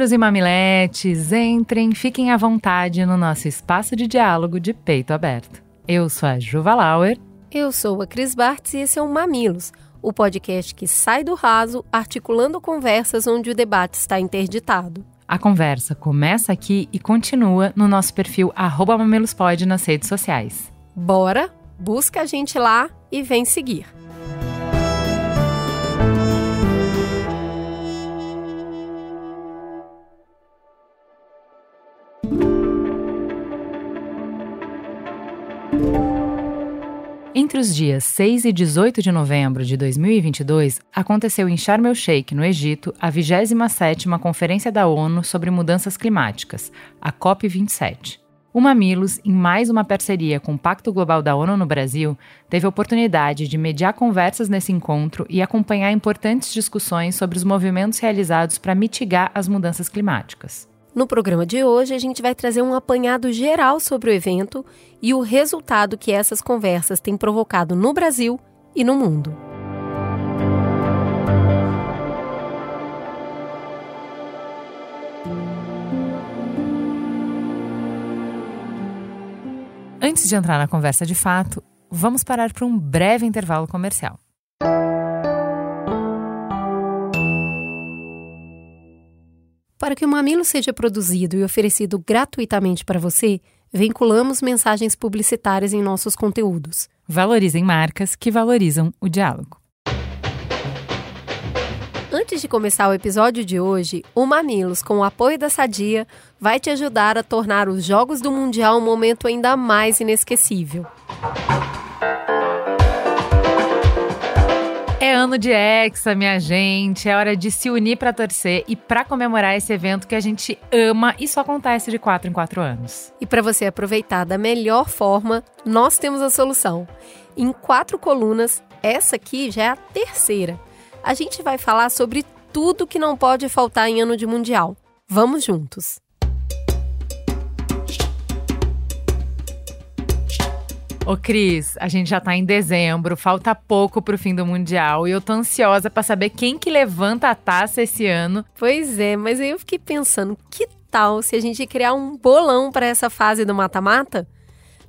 Mamileiros e mamiletes, entrem, fiquem à vontade no nosso espaço de diálogo de peito aberto. Eu sou a Juva Lauer. Eu sou a Cris Bartz e esse é o Mamilos, o podcast que sai do raso articulando conversas onde o debate está interditado. A conversa começa aqui e continua no nosso perfil @mamilospod nas redes sociais. Bora, busca a gente lá e vem seguir. Entre os dias 6 e 18 de novembro de 2022, aconteceu em Sharm el-Sheikh, no Egito, a 27ª Conferência da ONU sobre Mudanças Climáticas, a COP27. O Mamilos, em mais uma parceria com o Pacto Global da ONU no Brasil, teve a oportunidade de mediar conversas nesse encontro e acompanhar importantes discussões sobre os movimentos realizados para mitigar as mudanças climáticas. No programa de hoje, a gente vai trazer um apanhado geral sobre o evento e o resultado que essas conversas têm provocado no Brasil e no mundo. Antes de entrar na conversa de fato, vamos parar para um breve intervalo comercial. Para que o Mamilo seja produzido e oferecido gratuitamente para você, vinculamos mensagens publicitárias em nossos conteúdos. Valorizem marcas que valorizam o diálogo. Antes de começar o episódio de hoje, o Mamilos, com o apoio da Sadia, vai te ajudar a tornar os Jogos do Mundial um momento ainda mais inesquecível. É ano de Hexa, minha gente. É hora de se unir para torcer e para comemorar esse evento que a gente ama e só acontece de quatro em quatro anos. E para você aproveitar da melhor forma, nós temos a solução. Em quatro colunas, essa aqui já é a terceira. A gente vai falar sobre tudo que não pode faltar em ano de Mundial. Vamos juntos! Ô Cris, a gente já tá em dezembro, falta pouco pro fim do Mundial e eu tô ansiosa para saber quem que levanta a taça esse ano. Pois é, mas aí eu fiquei pensando, que tal se a gente criar um bolão para essa fase do mata-mata?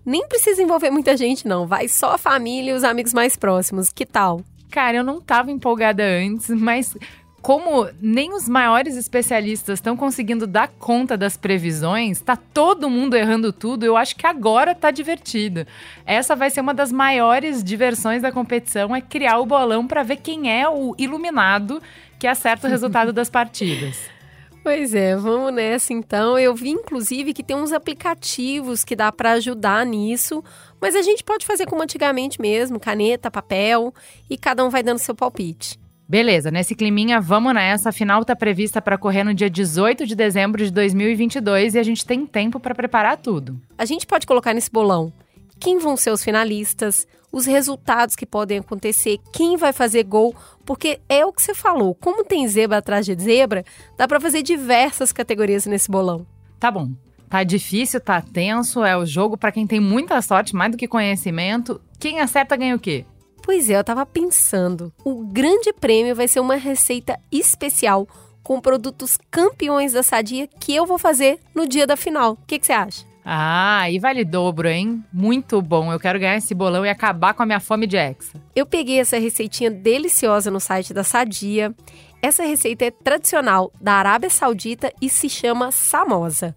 Nem precisa envolver muita gente não, vai só a família e os amigos mais próximos, que tal? Cara, eu não tava empolgada antes, mas como nem os maiores especialistas estão conseguindo dar conta das previsões, tá todo mundo errando tudo, eu acho que agora tá divertido. Essa vai ser uma das maiores diversões da competição, é criar o bolão para ver quem é o iluminado que acerta o resultado das partidas. Pois é, vamos nessa então. Eu vi inclusive que tem uns aplicativos que dá para ajudar nisso, mas a gente pode fazer como antigamente mesmo, caneta, papel, e cada um vai dando seu palpite. Beleza, nesse climinha, vamos nessa. A final tá prevista para correr no dia 18 de dezembro de 2022 e a gente tem tempo para preparar tudo. A gente pode colocar nesse bolão quem vão ser os finalistas, os resultados que podem acontecer, quem vai fazer gol, porque é o que você falou, como tem zebra atrás de zebra, dá para fazer diversas categorias nesse bolão. Tá bom. Tá difícil, tá tenso, é o jogo para quem tem muita sorte, mais do que conhecimento. Quem acerta ganha o quê? Pois é, eu tava pensando. O grande prêmio vai ser uma receita especial com produtos campeões da Sadia que eu vou fazer no dia da final. O que, que você acha? Ah, e vale dobro, hein? Muito bom. Eu quero ganhar esse bolão e acabar com a minha fome de exa. Eu peguei essa receitinha deliciosa no site da Sadia. Essa receita é tradicional da Arábia Saudita e se chama samosa.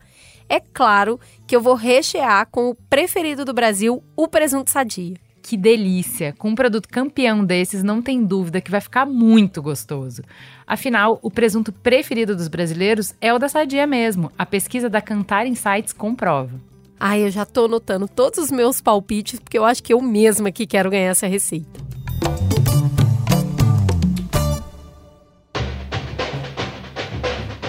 É claro que eu vou rechear com o preferido do Brasil, o presunto Sadia. Que delícia! Com um produto campeão desses, não tem dúvida que vai ficar muito gostoso. Afinal, o presunto preferido dos brasileiros é o da Sadia mesmo. A pesquisa da Cantar Insights comprova. Ai, eu já tô anotando todos os meus palpites, porque eu acho que eu mesma que quero ganhar essa receita.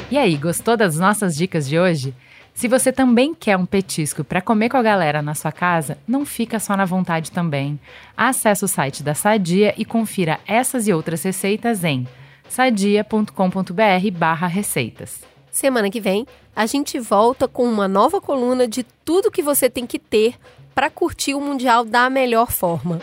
E aí, gostou das nossas dicas de hoje? Se você também quer um petisco para comer com a galera na sua casa, não fica só na vontade também. Acesse o site da Sadia e confira essas e outras receitas em sadia.com.br/receitas. Semana que vem, a gente volta com uma nova coluna de tudo que você tem que ter para curtir o Mundial da melhor forma.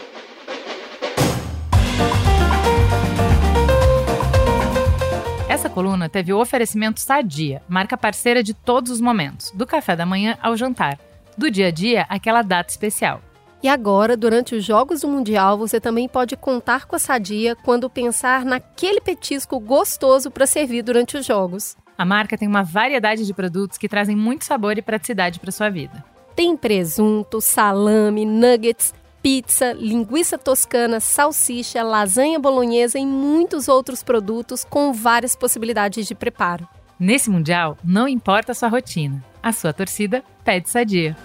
Coluna teve o oferecimento Sadia, marca parceira de todos os momentos, do café da manhã ao jantar, do dia a dia àquela data especial. E agora, durante os Jogos do Mundial, você também pode contar com a Sadia quando pensar naquele petisco gostoso para servir durante os Jogos. A marca tem uma variedade de produtos que trazem muito sabor e praticidade para sua vida. Tem presunto, salame, nuggets, pizza, linguiça toscana, salsicha, lasanha bolonhesa e muitos outros produtos com várias possibilidades de preparo. Nesse Mundial, não importa a sua rotina, a sua torcida pede sadia.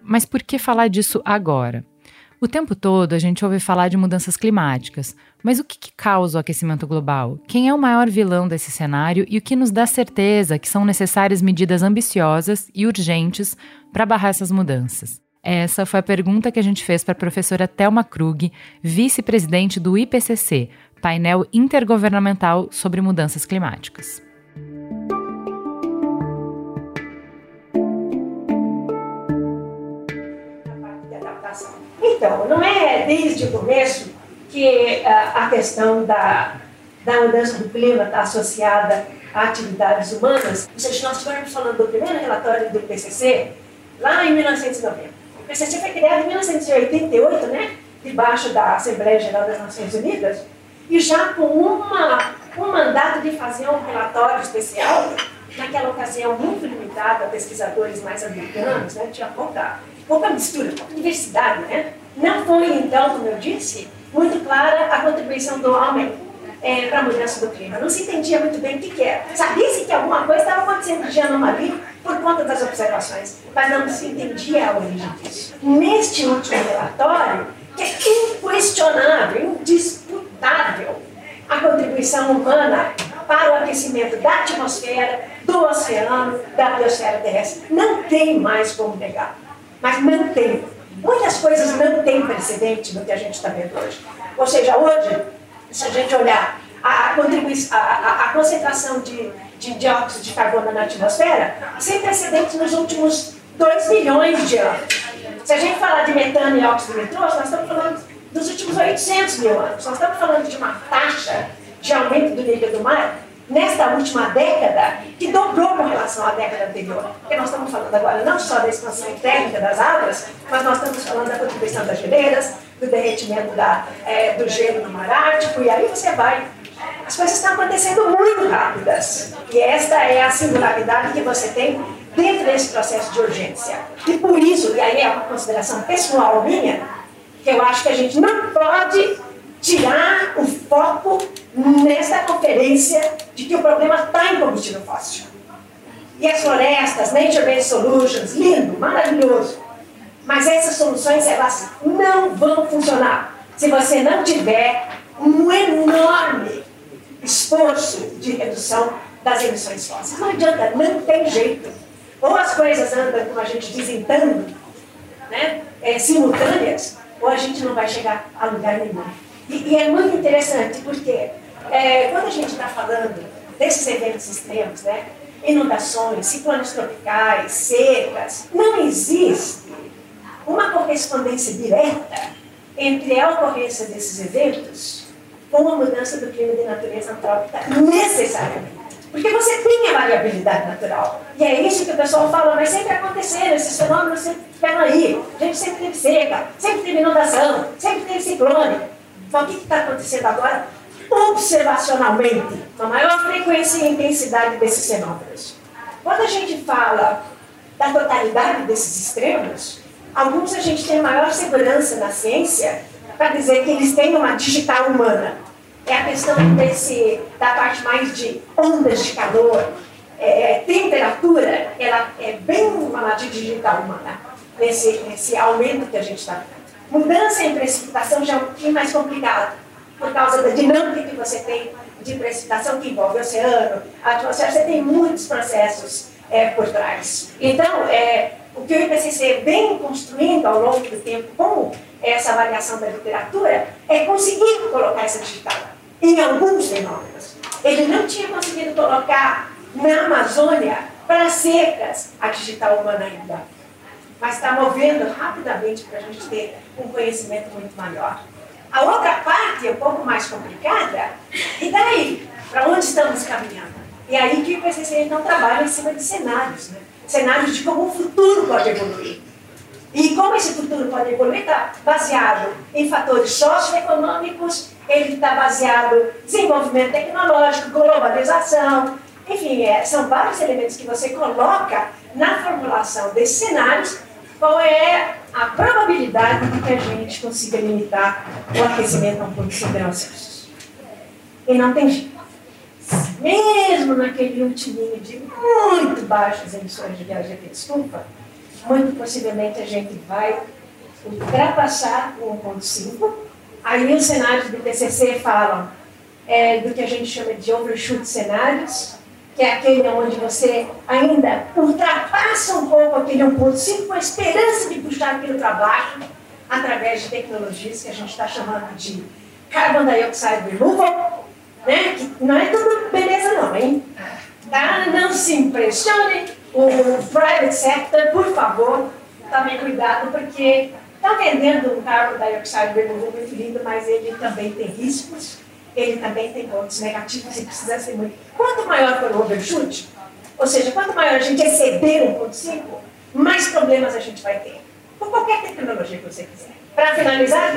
Mas por que falar disso agora? O tempo todo a gente ouve falar de mudanças climáticas, mas o que, que, causa o aquecimento global? Quem é o maior vilão desse cenário e o que nos dá certeza que são necessárias medidas ambiciosas e urgentes para barrar essas mudanças? Essa foi a pergunta que a gente fez para a professora Thelma Krug, vice-presidente do IPCC, painel intergovernamental sobre mudanças climáticas. Então, não é desde o começo que a, a questão da, da mudança do clima está associada a atividades humanas. Ou seja, nós estivemos falando do primeiro relatório do IPCC lá em 1990. O IPCC foi criado em 1988, né? debaixo da Assembleia Geral das Nações Unidas, e já com uma, um mandato de fazer um relatório especial, naquela ocasião muito limitado a pesquisadores mais americanos, né? tinha pouca, pouca mistura, pouca diversidade, né? Não foi, então, como eu disse, muito clara a contribuição do homem é, para a mudança do clima. Não se entendia muito bem o que, que era. Sabia-se que alguma coisa estava acontecendo de anomalia por conta das observações, mas não se entendia a origem disso. Neste último relatório, que é inquestionável, indisputável, a contribuição humana para o aquecimento da atmosfera, do oceano, da biosfera terrestre. Não tem mais como negar, mas mantém Muitas coisas não têm precedente no que a gente está vendo hoje. Ou seja, hoje, se a gente olhar a, a, a, a concentração de, de dióxido de carbono na atmosfera, sem precedentes nos últimos 2 milhões de anos. Se a gente falar de metano e óxido nitroso, nós estamos falando dos últimos 800 mil anos. Nós estamos falando de uma taxa de aumento do nível do mar nesta última década que dobrou com relação à década anterior. Porque nós estamos falando agora não só da expansão térmica das águas, mas nós estamos falando da contribuição das geleiras, do derretimento da, é, do gelo no mar Ártico, e aí você vai. As coisas estão acontecendo muito rápidas. E esta é a singularidade que você tem dentro desse processo de urgência. E por isso, e aí é uma consideração pessoal minha, que eu acho que a gente não pode tirar o foco nessa conferência de que o problema está em combustível fóssil. E as florestas, Nature-Based Solutions, lindo, maravilhoso. Mas essas soluções, elas não vão funcionar se você não tiver um enorme esforço de redução das emissões fósseis. Não adianta, não tem jeito. Ou as coisas andam, como a gente diz, em né, é, simultâneas, ou a gente não vai chegar a lugar nenhum. E, e é muito interessante porque é, quando a gente está falando desses eventos extremos, né, inundações, ciclones tropicais, secas, não existe uma correspondência direta entre a ocorrência desses eventos com a mudança do clima de natureza antrópica necessariamente. Porque você tem a variabilidade natural. E é isso que o pessoal fala, mas sempre aconteceram, esses fenômenos sempre ficaram aí. A gente sempre teve seca, sempre teve inundação, sempre teve ciclone. Então, o que está acontecendo agora? Observacionalmente, a maior frequência e intensidade desses fenômenos. Quando a gente fala da totalidade desses extremos, alguns a gente tem maior segurança na ciência para dizer que eles têm uma digital humana. É a questão desse, da parte mais de ondas de calor, é, temperatura, ela é bem uma digital humana, nesse, nesse aumento que a gente está. Mudança em precipitação já é um pouquinho mais complicado, por causa da dinâmica que você tem de precipitação que envolve o oceano, a atmosfera, você tem muitos processos é, por trás. Então, é, o que o IPCC vem construindo ao longo do tempo com essa avaliação da literatura é conseguir colocar essa digital em alguns fenômenos. Ele não tinha conseguido colocar na Amazônia para secas a digital humana ainda, mas está movendo rapidamente para a gente ter um conhecimento muito maior. A outra parte é um pouco mais complicada, e daí? Para onde estamos caminhando? E aí que o IPCC então trabalha em cima de cenários, né? cenários de como o futuro pode evoluir. E como esse futuro pode evoluir está baseado em fatores socioeconômicos, ele está baseado em desenvolvimento tecnológico, globalização, enfim, é, são vários elementos que você coloca na formulação desses cenários, qual é a probabilidade de que a gente consiga limitar o aquecimento a um ponto Celsius. E não tem jeito. Mesmo naquele ultiminho de muito baixas emissões de gás de efeito estufa, muito possivelmente a gente vai ultrapassar o 1.5. Aí os cenários do IPCC falam é, do que a gente chama de overshoot cenários, que é aquele onde você ainda ultrapassa um pouco aquele 1.5 com a esperança de puxar aquilo para baixo através de tecnologias que a gente está chamando de carbon dioxide removal, né? que não é tudo beleza não, hein? Tá? Não se impressione, o private sector, por favor, tomem cuidado, porque está vendendo um carbon dioxide removal muito lindo, mas ele também tem riscos ele também tem pontos negativos e precisa ser muito. Quanto maior for o overshoot, ou seja, quanto maior a gente exceder 1.5, mais problemas a gente vai ter. Com qualquer tecnologia que você quiser. Para finalizar,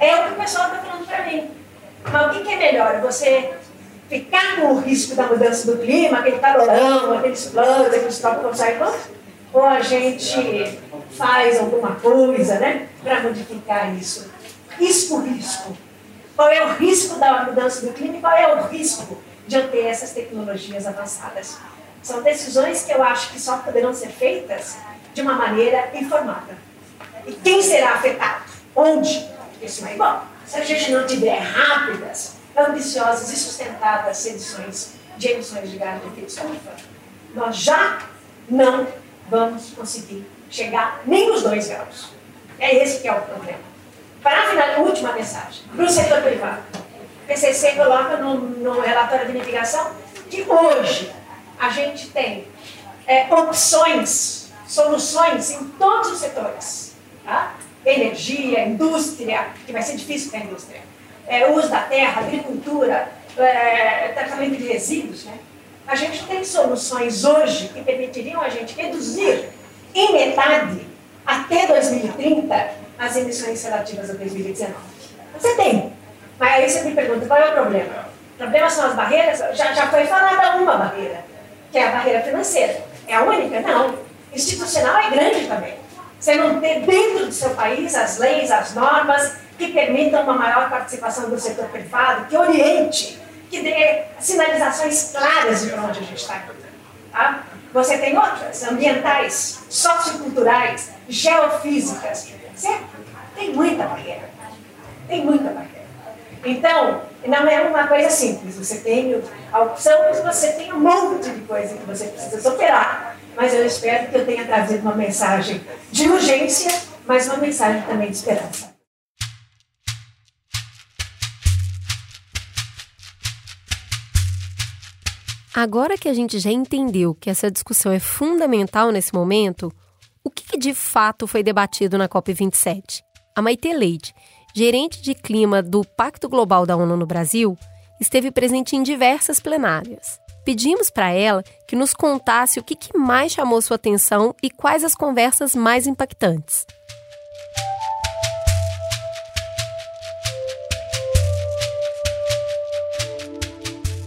é o que o pessoal está falando para mim. Mas o que é melhor? Você ficar com o risco da mudança do clima, aquele calorão, aqueles planos, aqueles tópicos ou a gente faz alguma coisa né, para modificar isso? Risco, risco. Qual é o risco da mudança do clima e qual é o risco de eu ter essas tecnologias avançadas? São decisões que eu acho que só poderão ser feitas de uma maneira informada. E quem será afetado? Onde? Isso é igual. Se a gente não tiver rápidas, ambiciosas e sustentadas reduções de emissões de gás de efeito estufa, nós já não vamos conseguir chegar nem nos dois graus. É esse que é o problema. Para finalizar, última mensagem, para o setor privado. O PCC coloca no, no relatório de mitigação que hoje a gente tem é, opções, soluções em todos os setores. Tá? Energia, indústria, que vai ser difícil para a indústria. É, uso da terra, agricultura, é, tratamento de resíduos. Né? A gente tem soluções hoje que permitiriam a gente reduzir em metade até 2030 as emissões relativas a 2019. Você tem. Mas aí você me pergunta, qual é o problema? O problema são as barreiras? Já, já foi falada uma barreira, que é a barreira financeira. É a única? Não. Institucional é grande também. Você não ter dentro do seu país as leis, as normas que permitam uma maior participação do setor privado, que oriente, que dê sinalizações claras de onde a gente está. Tá? Você tem outras, ambientais, socioculturais, geofísicas, Certo? Tem muita barreira. Tem muita barreira. Então, não é uma coisa simples. Você tem a opção, mas você tem um monte de coisa que você precisa superar. Mas eu espero que eu tenha trazido uma mensagem de urgência, mas uma mensagem também de esperança. Agora que a gente já entendeu que essa discussão é fundamental nesse momento, o que de fato foi debatido na COP27? A Maite Leite, gerente de clima do Pacto Global da ONU no Brasil, esteve presente em diversas plenárias. Pedimos para ela que nos contasse o que mais chamou sua atenção e quais as conversas mais impactantes.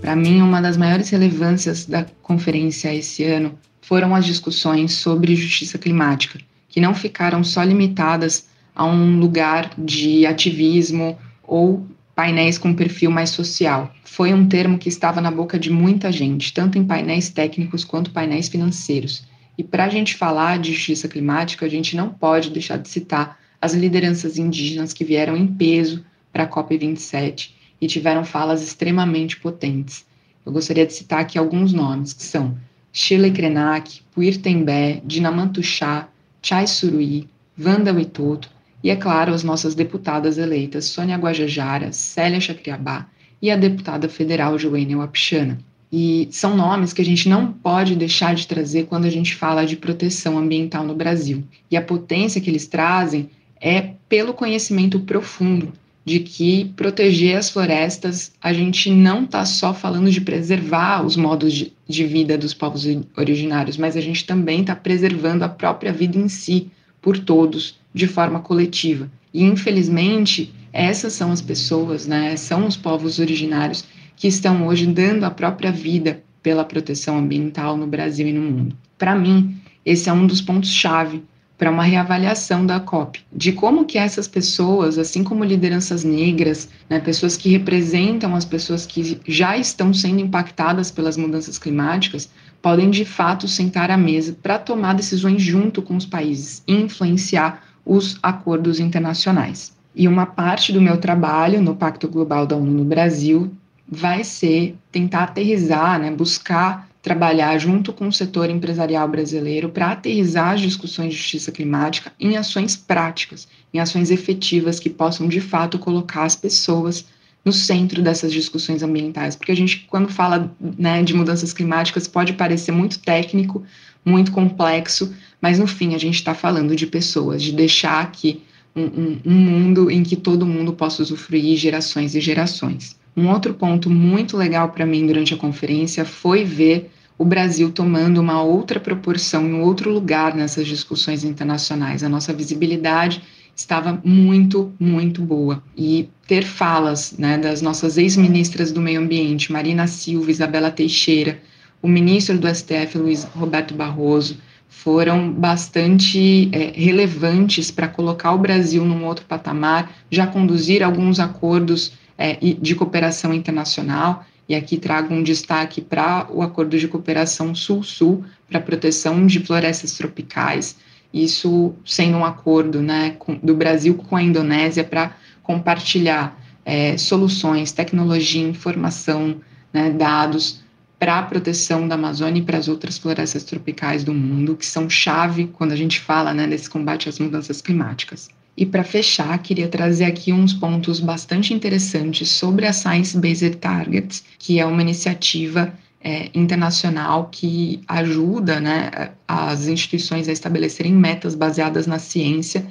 Para mim, uma das maiores relevâncias da conferência esse ano foram as discussões sobre justiça climática, que não ficaram só limitadas a um lugar de ativismo ou painéis com perfil mais social. Foi um termo que estava na boca de muita gente, tanto em painéis técnicos quanto painéis financeiros. E para a gente falar de justiça climática, a gente não pode deixar de citar as lideranças indígenas que vieram em peso para a COP27 e tiveram falas extremamente potentes. Eu gostaria de citar aqui alguns nomes, que são Shirley Krenak, Puir Tembé, Dinamantuxá, Chai Suruí, Wanda Witoto e, é claro, as nossas deputadas eleitas Sônia Guajajara, Célia Chacriabá e a deputada federal Joênia Wapichana. E são nomes que a gente não pode deixar de trazer quando a gente fala de proteção ambiental no Brasil. E a potência que eles trazem é pelo conhecimento profundo de que proteger as florestas, a gente não está só falando de preservar os modos de, de, vida dos povos originários, mas a gente também está preservando a própria vida em si, por todos, de forma coletiva. E, infelizmente, essas são as pessoas, né, são os povos originários que estão hoje dando a própria vida pela proteção ambiental no Brasil e no mundo. Para mim, esse é um dos pontos-chave para uma reavaliação da COP, de como que essas pessoas, assim como lideranças negras, né, pessoas que representam as pessoas que já estão sendo impactadas pelas mudanças climáticas, podem de fato sentar à mesa para tomar decisões junto com os países e influenciar os acordos internacionais. E uma parte do meu trabalho no Pacto Global da ONU no Brasil vai ser tentar aterrizar, né, buscar trabalhar junto com o setor empresarial brasileiro para aterrizar as discussões de justiça climática em ações práticas, em ações efetivas que possam de fato colocar as pessoas no centro dessas discussões ambientais, porque a gente, quando fala né, de mudanças climáticas, pode parecer muito técnico, muito complexo, mas no fim a gente está falando de pessoas, de deixar aqui um, um, um mundo em que todo mundo possa usufruir gerações e gerações. Um outro ponto muito legal para mim durante a conferência foi ver o Brasil tomando uma outra proporção, um outro lugar nessas discussões internacionais. A nossa visibilidade estava muito, muito boa. E ter falas né, das nossas ex-ministras do Meio Ambiente, Marina Silva, Isabela Teixeira, o ministro do STF, Luiz Roberto Barroso, foram bastante é, relevantes para colocar o Brasil num outro patamar, já conduzir alguns acordos é, de cooperação internacional e aqui trago um destaque para o Acordo de Cooperação Sul-Sul para proteção de florestas tropicais. Isso sendo um acordo né, com, do Brasil com a Indonésia para compartilhar é, soluções, tecnologia, informação, né, dados para a proteção da Amazônia e para as outras florestas tropicais do mundo, que são chave quando a gente fala né, desse combate às mudanças climáticas. E para fechar, queria trazer aqui uns pontos bastante interessantes sobre a Science Based Targets, que é uma iniciativa é, internacional que ajuda né, as instituições a estabelecerem metas baseadas na ciência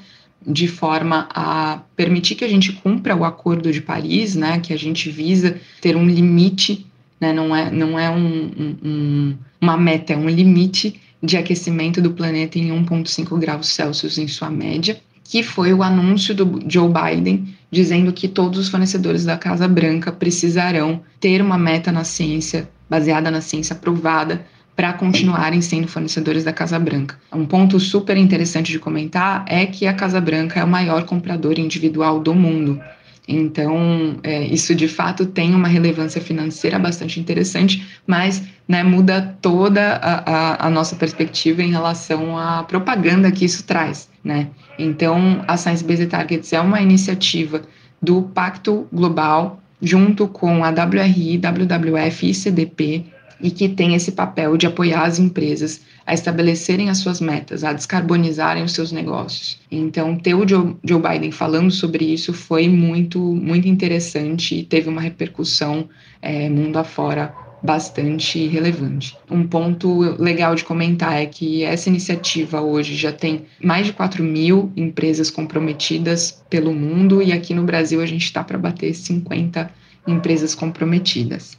de forma a permitir que a gente cumpra o Acordo de Paris, né, que a gente visa ter um limite, né, não é, não é um, um, uma meta, é um limite de aquecimento do planeta em 1,5 graus Celsius em sua média que foi o anúncio do Joe Biden dizendo que todos os fornecedores da Casa Branca precisarão ter uma meta na ciência, baseada na ciência aprovada, para continuarem sendo fornecedores da Casa Branca. Um ponto super interessante de comentar é que a Casa Branca é o maior comprador individual do mundo. Então, é, isso de fato tem uma relevância financeira bastante interessante, mas né, muda toda a, a, a, nossa perspectiva em relação à propaganda que isso traz. Né? Então, a Science Based Targets é uma iniciativa do Pacto Global, junto com a WRI, WWF e CDP, e que tem esse papel de apoiar as empresas a estabelecerem as suas metas, a descarbonizarem os seus negócios. Então, ter o Joe, Joe Biden falando sobre isso foi muito, muito interessante e teve uma repercussão é, mundo afora bastante relevante. Um ponto legal de comentar é que essa iniciativa hoje já tem mais de 4 mil empresas comprometidas pelo mundo e aqui no Brasil a gente está para bater 50 empresas comprometidas.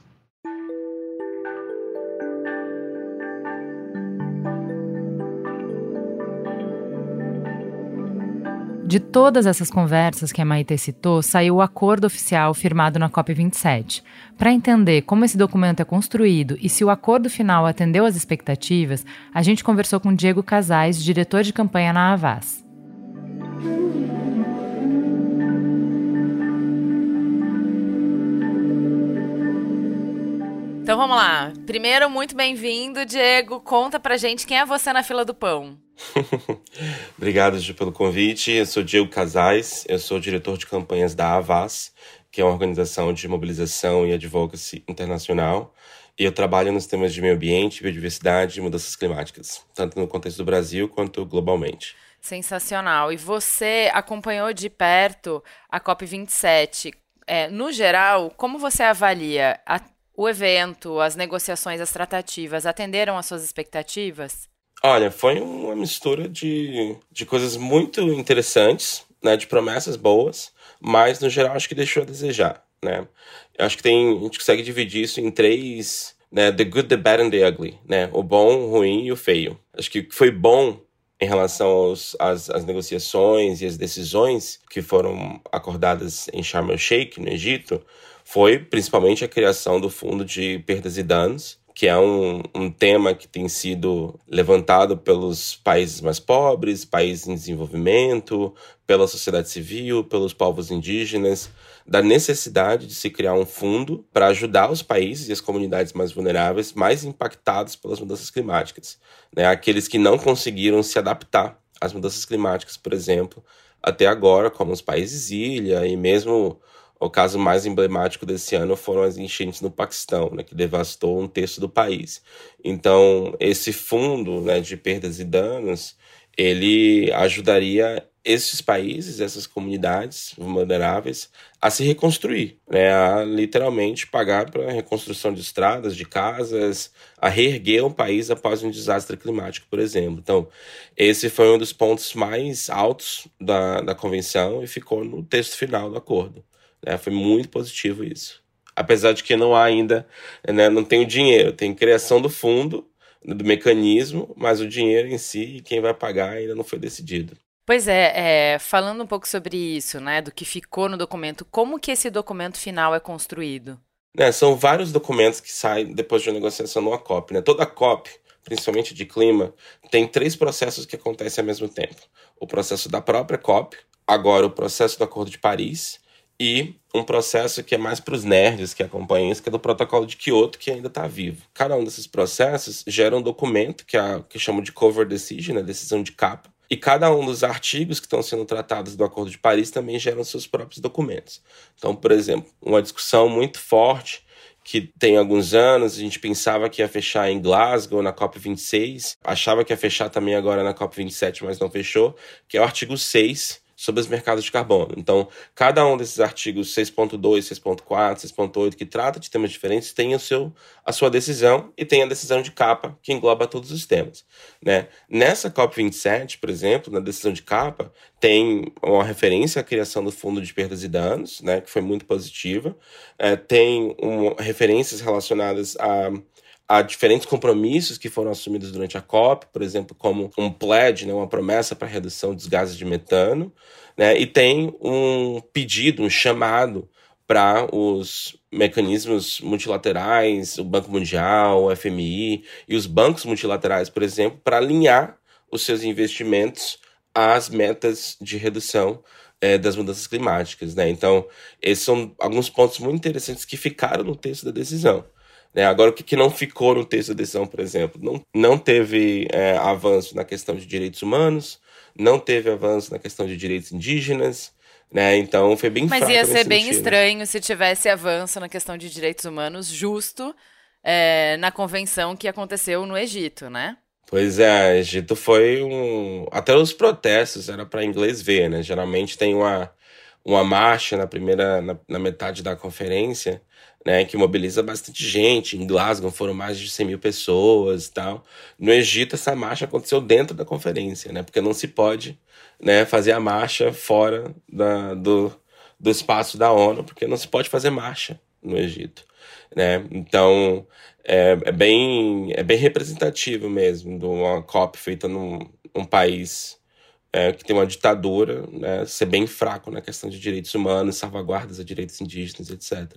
De todas essas conversas que a Maite citou, saiu o acordo oficial firmado na COP27. Para entender como esse documento é construído e se o acordo final atendeu às expectativas, a gente conversou com Diego Casais, diretor de campanha na Avaz. Então vamos lá. Primeiro, muito bem-vindo, Diego. Conta pra gente quem é você na fila do pão. Obrigado, Gi, pelo convite. Eu sou Diego Casais, eu sou diretor de campanhas da Avas, que é uma organização de mobilização e advocacy internacional. E eu trabalho nos temas de meio ambiente, biodiversidade e mudanças climáticas, tanto no contexto do Brasil quanto globalmente. Sensacional. E você acompanhou de perto a COP27. É, no geral, como você avalia a, o evento, as negociações, as tratativas, atenderam às suas expectativas? Olha, foi uma mistura de, de coisas muito interessantes, né, de promessas boas, mas no geral acho que deixou a desejar, né? Acho que tem, a gente consegue dividir isso em três, né, the good, the bad and the ugly, né? O bom, o ruim e o feio. Acho que foi bom em relação aos, às, às negociações e as decisões que foram acordadas em Sharm el-Sheikh, no Egito, foi principalmente a criação do Fundo de Perdas e Danos, que é um, um tema que tem sido levantado pelos países mais pobres, países em desenvolvimento, pela sociedade civil, pelos povos indígenas, da necessidade de se criar um fundo para ajudar os países e as comunidades mais vulneráveis, mais impactados pelas mudanças climáticas. Né? Aqueles que não conseguiram se adaptar às mudanças climáticas, por exemplo, até agora, como os países ilha e mesmo o caso mais emblemático desse ano foram as enchentes no Paquistão, né, que devastou um terço do país. Então, esse fundo né, de perdas e danos, ele ajudaria esses países, essas comunidades vulneráveis, a se reconstruir, né, a literalmente pagar para a reconstrução de estradas, de casas, a reerguer um país após um desastre climático, por exemplo. Então, esse foi um dos pontos mais altos da, da convenção e ficou no texto final do acordo. Né? Foi muito positivo isso. Apesar de que não há ainda, né, não tem o dinheiro, tem criação do fundo, do mecanismo, mas o dinheiro em si, quem vai pagar ainda não foi decidido. Pois é, é, falando um pouco sobre isso, né, do que ficou no documento, como que esse documento final é construído? É, são vários documentos que saem depois de uma negociação numa COP. Né? Toda COP, principalmente de clima, tem três processos que acontecem ao mesmo tempo. O processo da própria COP, agora o processo do Acordo de Paris e um processo que é mais para os nerds que acompanham isso, que é do protocolo de Kyoto, que ainda está vivo. Cada um desses processos gera um documento que, é, que chamam de cover decision, a né, decisão de capa, e cada um dos artigos que estão sendo tratados do Acordo de Paris também geram seus próprios documentos. Então, por exemplo, uma discussão muito forte que tem alguns anos, a gente pensava que ia fechar em Glasgow na COP26, achava que ia fechar também agora na COP27, mas não fechou, que é o artigo 6 sobre os mercados de carbono. Então, cada um desses artigos 6.2, 6.4, 6.8 que trata de temas diferentes tem o seu, a sua decisão e tem a decisão de capa que engloba todos os temas. Né? Nessa COP27, por exemplo, na decisão de capa, tem uma referência à criação do Fundo de Perdas e Danos, né, que foi muito positiva. É, tem um, referências relacionadas a a diferentes compromissos que foram assumidos durante a COP, por exemplo, como um pledge, né, uma promessa para redução dos gases de metano, né, e tem um pedido, um chamado para os mecanismos multilaterais, o Banco Mundial, o FMI e os bancos multilaterais, por exemplo, para alinhar os seus investimentos às metas de redução é, das mudanças climáticas. Né? Então, esses são alguns pontos muito interessantes que ficaram no texto da decisão. Né? Agora, o que, que, não ficou no texto da decisão, por exemplo? Não, não teve é, avanço na questão de direitos humanos, não teve avanço na questão de direitos indígenas, né? Então foi bem Mas ia ser bem sentido. estranho se tivesse avanço na questão de direitos humanos justo é, na convenção que aconteceu no Egito, né? Pois é, Egito foi um. Até os protestos era para inglês ver, né? Geralmente tem uma, uma marcha na primeira, na, na metade da conferência né, que mobiliza bastante gente. Em Glasgow foram mais de 100 mil pessoas e tal. No Egito, essa marcha aconteceu dentro da conferência, né, porque não se pode né, fazer a marcha fora da, do, do espaço da ONU, porque não se pode fazer marcha no Egito. Né? Então, é, é, bem, é bem representativo mesmo de uma COP feita num, num país é, que tem uma ditadura, né, ser bem fraco na questão de direitos humanos, salvaguardas a direitos indígenas, etc.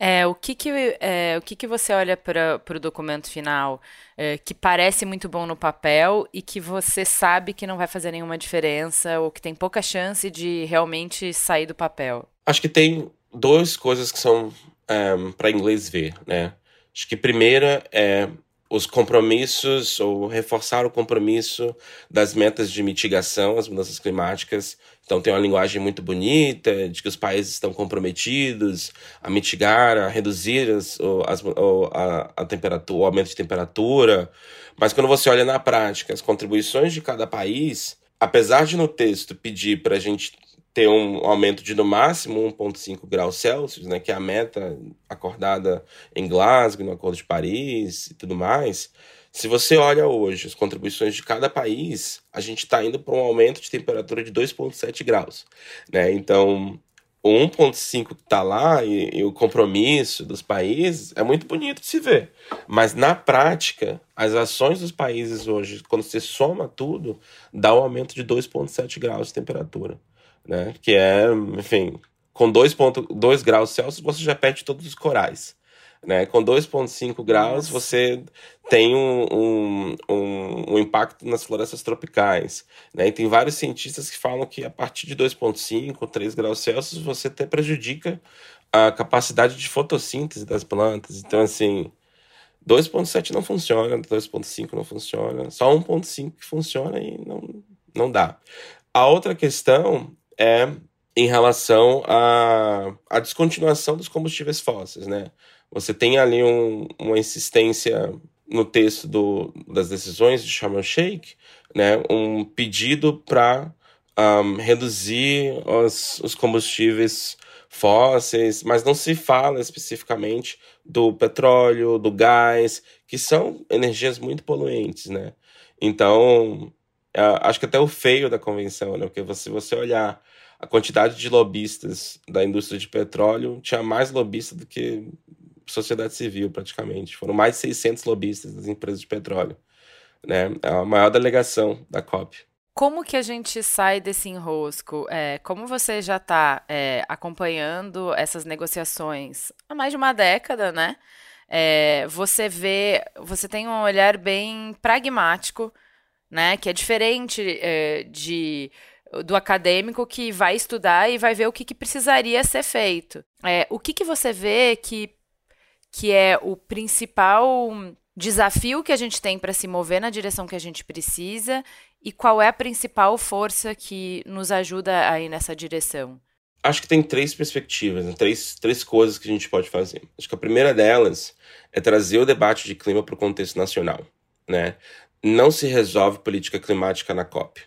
É, o que que, é, o que, que você olha para o documento final é, que parece muito bom no papel e que você sabe que não vai fazer nenhuma diferença ou que tem pouca chance de realmente sair do papel? Acho que tem duas coisas que são é, para inglês ver, né? Acho que primeira é os compromissos ou reforçar o compromisso das metas de mitigação às mudanças climáticas. Então tem uma linguagem muito bonita de que os países estão comprometidos a mitigar, a reduzir as, as, a, a temperatura, o aumento de temperatura. Mas quando você olha na prática as contribuições de cada país, apesar de no texto pedir para a gente ter um aumento de no máximo 1,5 graus Celsius, né, que é a meta acordada em Glasgow, no Acordo de Paris e tudo mais. Se você olha hoje as contribuições de cada país, a gente está indo para um aumento de temperatura de 2,7 graus. Né? Então, o 1,5 que está lá e, e, o compromisso dos países é muito bonito de se ver. Mas, na prática, as ações dos países hoje, quando você soma tudo, dá um aumento de 2,7 graus de temperatura né? Que é, enfim, com 2,2 graus Celsius você já perde todos os corais. Né? Com 2,5 graus você tem um, um, um, um, impacto nas florestas tropicais. Né? E tem vários cientistas que falam que a partir de 2,5, 3 graus Celsius você até prejudica a capacidade de fotossíntese das plantas. Então, assim, 2,7 não funciona, 2,5 não funciona, só 1,5 que funciona e não, não dá. A outra questão é em relação à, à descontinuação dos combustíveis fósseis, né? Você tem ali um, uma insistência no texto do, das decisões de Sharm el Sheikh, né? Um pedido para um, reduzir os, os combustíveis fósseis, mas não se fala especificamente do petróleo, do gás, que são energias muito poluentes, né? Então, acho que até o feio da convenção, né? Porque se você olhar a quantidade de lobistas da indústria de petróleo, tinha mais lobista do que sociedade civil, praticamente. Foram mais de 600 lobistas das empresas de petróleo. Né? É a maior delegação da COP. Como que a gente sai desse enrosco? É, como você já está é, acompanhando essas negociações há mais de uma década, né? É, você vê, você tem um olhar bem pragmático né? Que é diferente é, de do acadêmico que vai estudar e vai ver o que, que precisaria ser feito. É, o que, que você vê que, que é o principal desafio que a gente tem para se mover na direção que a gente precisa e qual é a principal força que nos ajuda a ir nessa direção? Acho que tem três perspectivas, né? três, três coisas que a gente pode fazer. Acho que a primeira delas é trazer o debate de clima para o contexto nacional. Né? Não se resolve política climática na COP.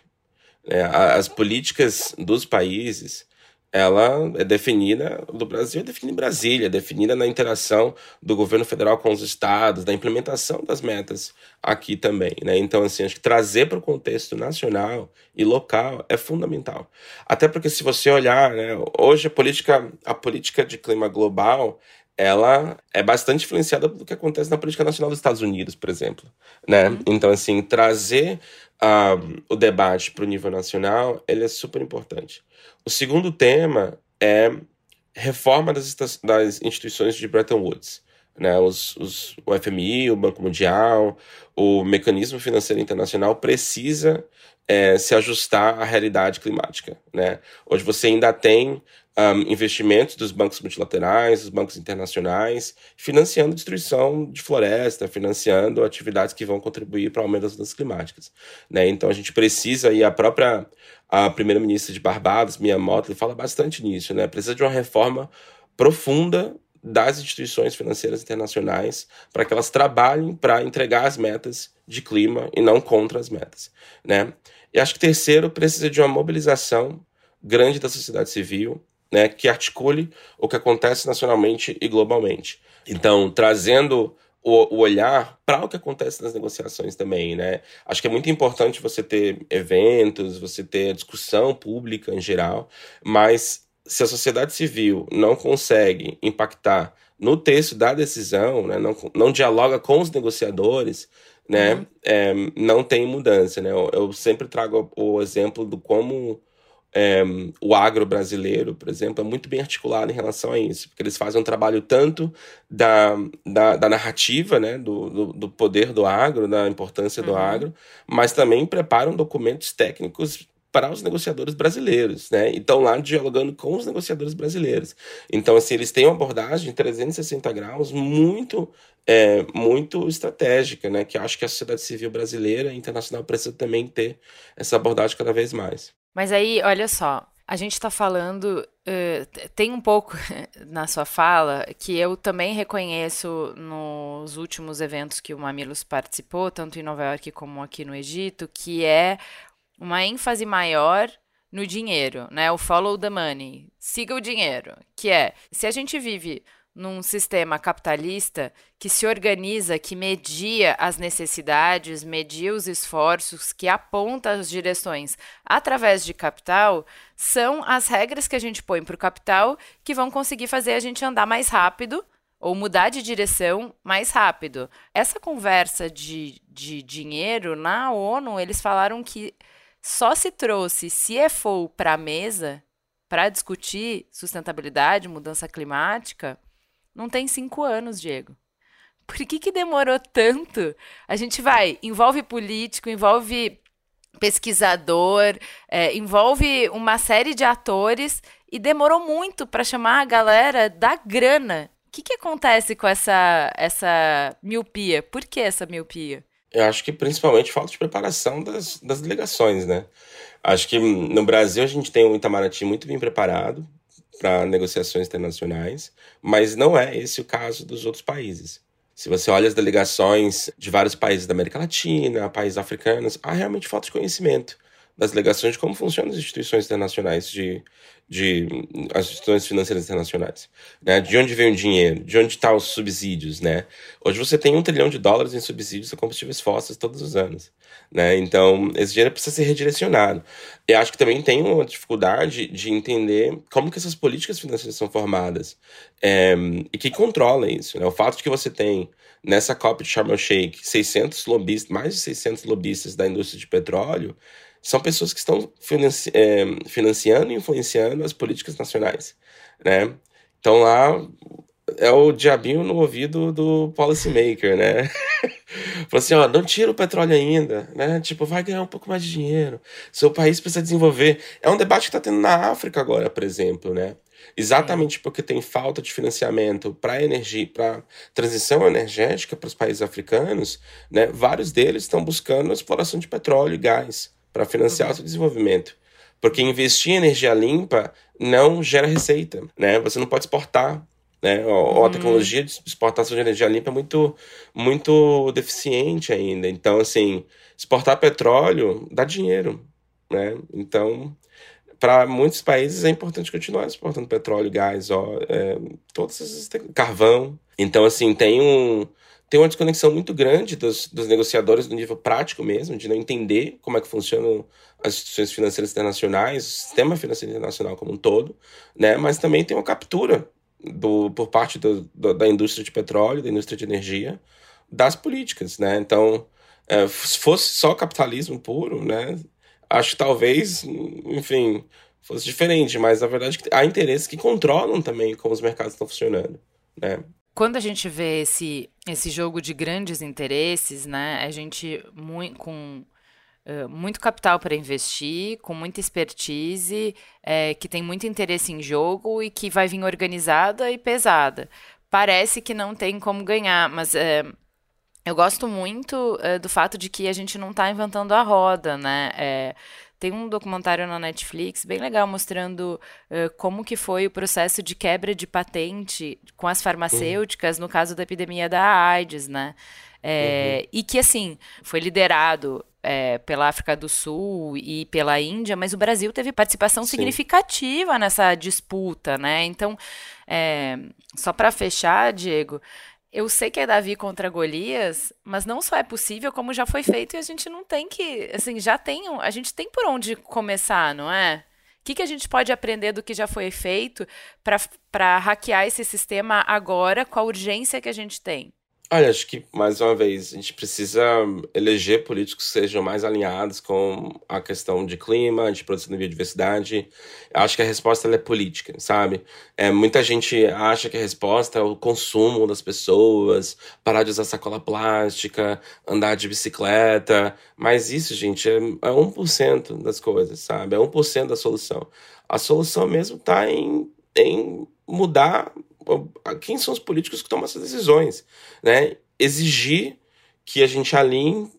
É, as políticas dos países, ela é definida, do Brasil é definida em Brasília, é definida na interação do governo federal com os estados, da implementação das metas aqui também. Né? Então, assim, acho que trazer para o contexto nacional e local é fundamental. Até porque se você olhar, né, hoje a política, a política de clima global ela é bastante influenciada pelo que acontece na política nacional dos Estados Unidos, por exemplo, né? Uhum. Então, assim, trazer uh, o debate para o nível nacional, ele é super importante. O segundo tema é reforma das, das instituições de Bretton Woods, né? Os, os, o FMI, o Banco Mundial, o mecanismo financeiro internacional precisa é, se ajustar à realidade climática, né? Hoje você ainda tem um, investimentos dos bancos multilaterais, dos bancos internacionais, financiando destruição de floresta, financiando atividades que vão contribuir para o aumento das mudanças climáticas. Né? Então a gente precisa, e a própria primeira-ministra de Barbados, Mia Mottley, fala bastante nisso, né? precisa de uma reforma profunda das instituições financeiras internacionais para que elas trabalhem para entregar as metas de clima e não contra as metas, né? E acho que terceiro precisa de uma mobilização grande da sociedade civil, né, que articule o que acontece nacionalmente e globalmente. Então, trazendo o, o olhar para o que acontece nas negociações também, né? Acho que é muito importante você ter eventos, você ter discussão pública em geral, mas se a sociedade civil não consegue impactar no texto da decisão, né, não, não dialoga com os negociadores, né, uhum. é, não tem mudança, né? Eu, eu sempre trago o exemplo do como é, o agro brasileiro, por exemplo, é muito bem articulado em relação a isso, porque eles fazem um trabalho tanto da, da, da narrativa, né, do, do, do, poder do agro, da importância do uhum. agro, mas também preparam documentos técnicos para os negociadores brasileiros, né? E estão lá dialogando com os negociadores brasileiros. Então, assim, eles têm uma abordagem de 360 graus muito, é, muito estratégica, né? Que acho que a sociedade civil brasileira e internacional precisa também ter essa abordagem cada vez mais. Mas aí, olha só, a gente está falando, uh, tem um pouco na sua fala que eu também reconheço nos últimos eventos que o Mamilos participou, tanto em Nova York como aqui no Egito, que é uma ênfase maior no dinheiro, né? O follow the money, siga o dinheiro, que é, se a gente vive num sistema capitalista que se organiza, que media as necessidades, media os esforços, que aponta as direções através de capital, são as regras que a gente põe para o capital que vão conseguir fazer a gente andar mais rápido ou mudar de direção mais rápido. Essa conversa de, de dinheiro, na ONU, eles falaram que só se trouxe CFO para a mesa para discutir sustentabilidade, mudança climática, não tem cinco anos, Diego. Por que, que demorou tanto? A gente vai, envolve político, envolve pesquisador, é, envolve uma série de atores e demorou muito para chamar a galera da grana. O que, que acontece com essa, essa miopia? Por que essa miopia? Eu acho que principalmente falta de preparação das, das delegações, né? Acho que no Brasil a gente tem um Itamaraty muito bem preparado para negociações internacionais, mas não é esse o caso dos outros países. Se você olha as delegações de vários países da América Latina, países africanos, há realmente falta de conhecimento das delegações de como funcionam as instituições internacionais, de, de as instituições financeiras internacionais. Né? De onde vem o dinheiro, de onde estão tá os subsídios. Né? Hoje você tem um trilhão de dólares em subsídios a combustíveis fósseis todos os anos. Né? Então, esse dinheiro precisa ser redirecionado. Eu acho que também tem uma dificuldade de entender como que essas políticas financeiras são formadas é, e que controla isso. Né? O fato de que você tem nessa COP de Sharm el-Sheikh 600 lobistas, mais de 600 lobistas da indústria de petróleo, são pessoas que estão financi é, financiando e influenciando as políticas nacionais, né? Então lá é o diabinho no ouvido do policymaker, né? Falou assim, ó, não tira o petróleo ainda, né? Tipo, vai ganhar um pouco mais de dinheiro. Seu país precisa desenvolver. É um debate que está tendo na África agora, por exemplo, né? Exatamente porque tem falta de financiamento para energia, para transição energética para os países africanos, né? Vários deles estão buscando a exploração de petróleo e gás para financiar uhum. o seu desenvolvimento. Porque investir em energia limpa não gera receita, né? Você não pode exportar, né? Uhum. A tecnologia de exportação de energia limpa é muito, muito deficiente ainda. Então, assim, exportar petróleo dá dinheiro, né? Então, para muitos países é importante continuar exportando petróleo, gás, ó, é, todos esses carvão. Então, assim, tem um tem uma desconexão muito grande dos, dos negociadores no nível prático mesmo, de não entender como é que funcionam as instituições financeiras internacionais, o sistema financeiro internacional como um todo, né? Mas também tem uma captura do, por parte do, do, da indústria de petróleo, da indústria de energia, das políticas, né? Então, é, se fosse só capitalismo puro, né? Acho que talvez, enfim, fosse diferente, mas a verdade há interesses que controlam também como os mercados estão funcionando, né? Quando a gente vê esse, esse jogo de grandes interesses, né, a gente muito, com uh, muito capital para investir, com muita expertise, é, que tem muito interesse em jogo e que vai vir organizada e pesada. Parece que não tem como ganhar, mas é, eu gosto muito é, do fato de que a gente não está inventando a roda, né? Tem um documentário na Netflix bem legal mostrando uh, como que foi o processo de quebra de patente com as farmacêuticas uhum. no caso da epidemia da AIDS, né? É, uhum. E que, assim, foi liderado é, pela África do Sul e pela Índia, mas o Brasil teve participação Sim. significativa nessa disputa, né? Então, é, só para fechar, Diego, eu sei que é Davi contra Golias, mas não só é possível, como já foi feito e a gente não tem que, assim, já tem, a gente tem por onde começar, não é? O que, que a gente pode aprender do que já foi feito para hackear esse sistema agora com a urgência que a gente tem? Olha, acho que, mais uma vez, a gente precisa eleger políticos que sejam mais alinhados com a questão de clima, de produção de biodiversidade. Acho que a resposta é política, sabe? É, muita gente acha que a resposta é o consumo das pessoas, parar de usar sacola plástica, andar de bicicleta. Mas isso, gente, é, é 1% das coisas, sabe? É 1% da solução. A solução mesmo está em, em mudar quem são os políticos que tomam essas decisões, né? Exigir que a gente alinhe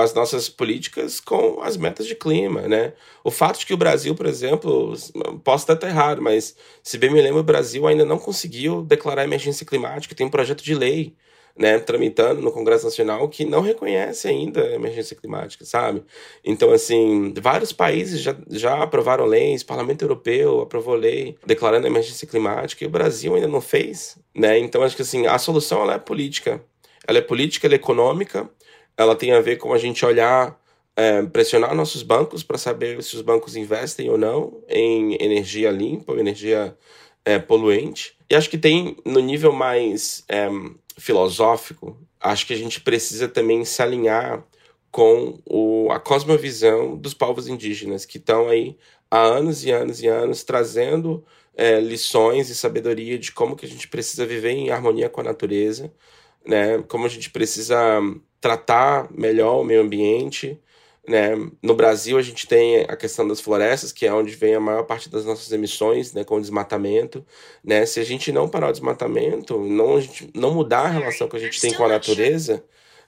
as nossas políticas com as metas de clima, né? O fato de que o Brasil, por exemplo, posso até estar errado, mas se bem me lembro, o Brasil ainda não conseguiu declarar emergência climática, tem um projeto de lei né, tramitando no Congresso Nacional que não reconhece ainda a emergência climática, sabe? Então, assim, vários países já, já aprovaram leis, o Parlamento Europeu aprovou lei declarando a emergência climática e o Brasil ainda não fez, né? Então, acho que, assim, a solução, ela é política. Ela é política, ela é econômica, ela tem a ver com a gente olhar é, pressionar nossos bancos para saber se os bancos investem ou não em energia limpa energia é, poluente. E acho que tem no nível mais é, filosófico, acho que a gente precisa também se alinhar com o, a cosmovisão dos povos indígenas, que estão aí há anos e anos e anos trazendo é, lições e sabedoria de como que a gente precisa viver em harmonia com a natureza, né? como a gente precisa tratar melhor o meio ambiente, né? No Brasil, a gente tem a questão das florestas, que é onde vem a maior parte das nossas emissões, né, com o desmatamento. Né? Se a gente não parar o desmatamento, não, não mudar a relação que a gente tem com a natureza,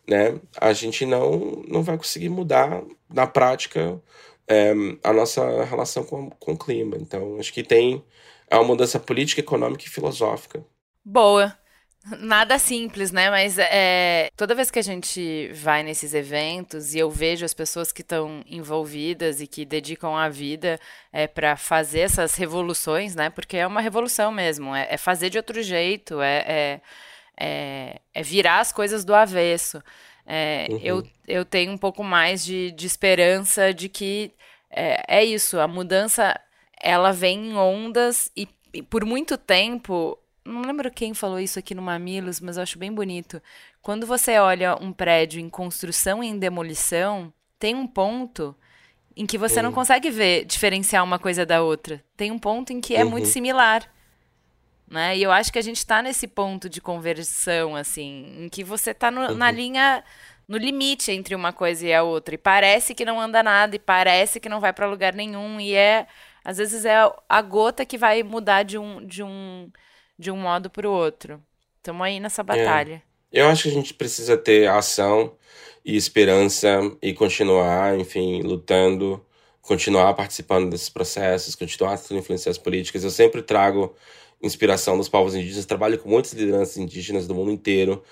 né, a gente não, não vai conseguir mudar na prática é, a nossa relação com, com o clima. Então, acho que tem é uma mudança política, econômica e filosófica. Boa. Nada simples, né? Mas é, toda vez que a gente vai nesses eventos e eu vejo as pessoas que estão envolvidas e que dedicam a vida é, para fazer essas revoluções, né? Porque é uma revolução mesmo, é, é fazer de outro jeito, é, é, é, é virar as coisas do avesso. Uhum. eu, eu tenho um pouco mais de, de esperança de que é, é isso, a mudança ela vem em ondas e, e por muito tempo não lembro quem falou isso aqui no Mamilos, mas eu acho bem bonito. Quando você olha um prédio em construção e em demolição, tem um ponto em que você uhum. não consegue ver, diferenciar uma coisa da outra. Tem um ponto em que é uhum. muito similar. Né? E eu acho que a gente está nesse ponto de conversão, assim, em que você está uhum. na linha, no limite entre uma coisa e a outra. E parece que não anda nada, e parece que não vai para lugar nenhum. E é, às vezes, é a gota que vai mudar de um, de um de um modo para o outro. Estamos aí nessa é. batalha. É. Eu acho que a gente precisa ter ação e esperança e continuar, enfim, lutando, continuar participando desses processos, continuar tendo influências políticas. Eu sempre trago inspiração dos povos indígenas, trabalho com muitas lideranças indígenas do mundo inteiro,